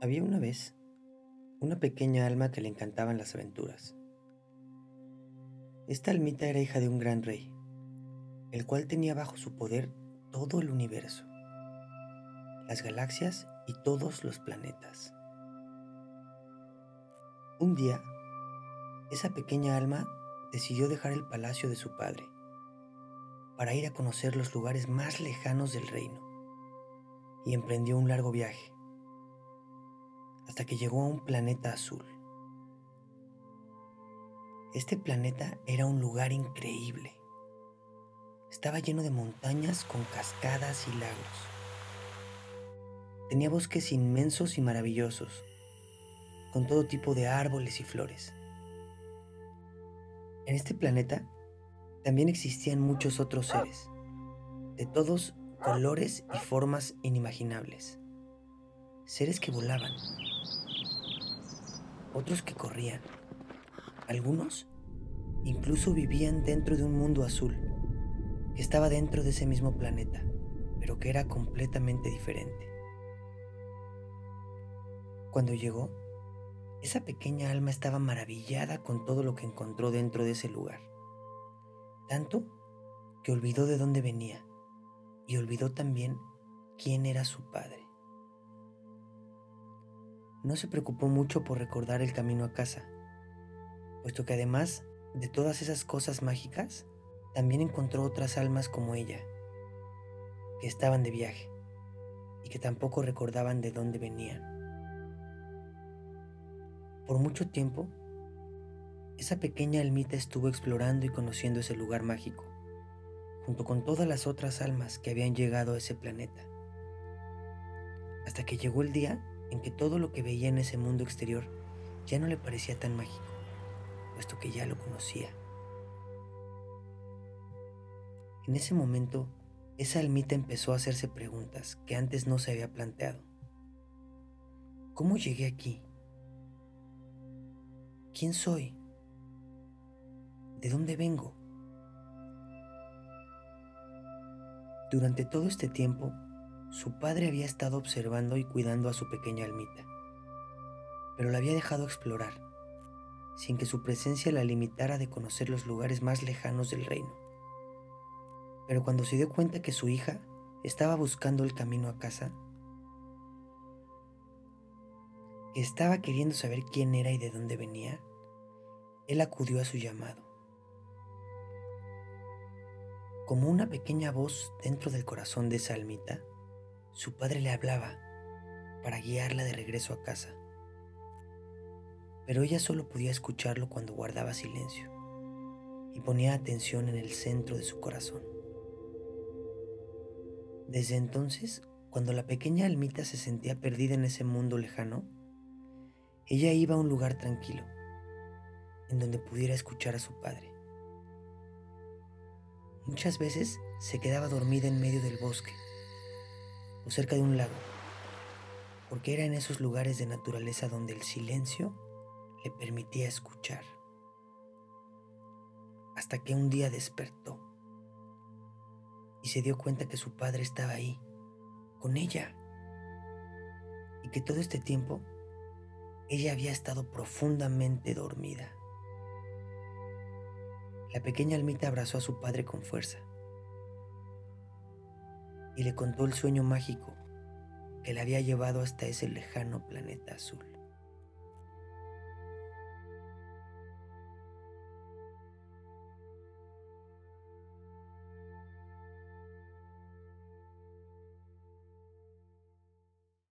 Había una vez una pequeña alma que le encantaban las aventuras. Esta almita era hija de un gran rey, el cual tenía bajo su poder todo el universo, las galaxias y todos los planetas. Un día, esa pequeña alma decidió dejar el palacio de su padre para ir a conocer los lugares más lejanos del reino y emprendió un largo viaje hasta que llegó a un planeta azul. Este planeta era un lugar increíble. Estaba lleno de montañas con cascadas y lagos. Tenía bosques inmensos y maravillosos, con todo tipo de árboles y flores. En este planeta también existían muchos otros seres, de todos colores y formas inimaginables. Seres que volaban, otros que corrían. Algunos incluso vivían dentro de un mundo azul, que estaba dentro de ese mismo planeta, pero que era completamente diferente. Cuando llegó, esa pequeña alma estaba maravillada con todo lo que encontró dentro de ese lugar, tanto que olvidó de dónde venía y olvidó también quién era su padre no se preocupó mucho por recordar el camino a casa, puesto que además de todas esas cosas mágicas, también encontró otras almas como ella, que estaban de viaje y que tampoco recordaban de dónde venían. Por mucho tiempo, esa pequeña almita estuvo explorando y conociendo ese lugar mágico, junto con todas las otras almas que habían llegado a ese planeta, hasta que llegó el día en que todo lo que veía en ese mundo exterior ya no le parecía tan mágico, puesto que ya lo conocía. En ese momento, esa almita empezó a hacerse preguntas que antes no se había planteado. ¿Cómo llegué aquí? ¿Quién soy? ¿De dónde vengo? Durante todo este tiempo, su padre había estado observando y cuidando a su pequeña almita, pero la había dejado explorar, sin que su presencia la limitara de conocer los lugares más lejanos del reino. Pero cuando se dio cuenta que su hija estaba buscando el camino a casa, que estaba queriendo saber quién era y de dónde venía, él acudió a su llamado. Como una pequeña voz dentro del corazón de esa almita, su padre le hablaba para guiarla de regreso a casa. Pero ella solo podía escucharlo cuando guardaba silencio y ponía atención en el centro de su corazón. Desde entonces, cuando la pequeña almita se sentía perdida en ese mundo lejano, ella iba a un lugar tranquilo, en donde pudiera escuchar a su padre. Muchas veces se quedaba dormida en medio del bosque o cerca de un lago, porque era en esos lugares de naturaleza donde el silencio le permitía escuchar. Hasta que un día despertó y se dio cuenta que su padre estaba ahí, con ella, y que todo este tiempo ella había estado profundamente dormida. La pequeña almita abrazó a su padre con fuerza y le contó el sueño mágico que le había llevado hasta ese lejano planeta azul.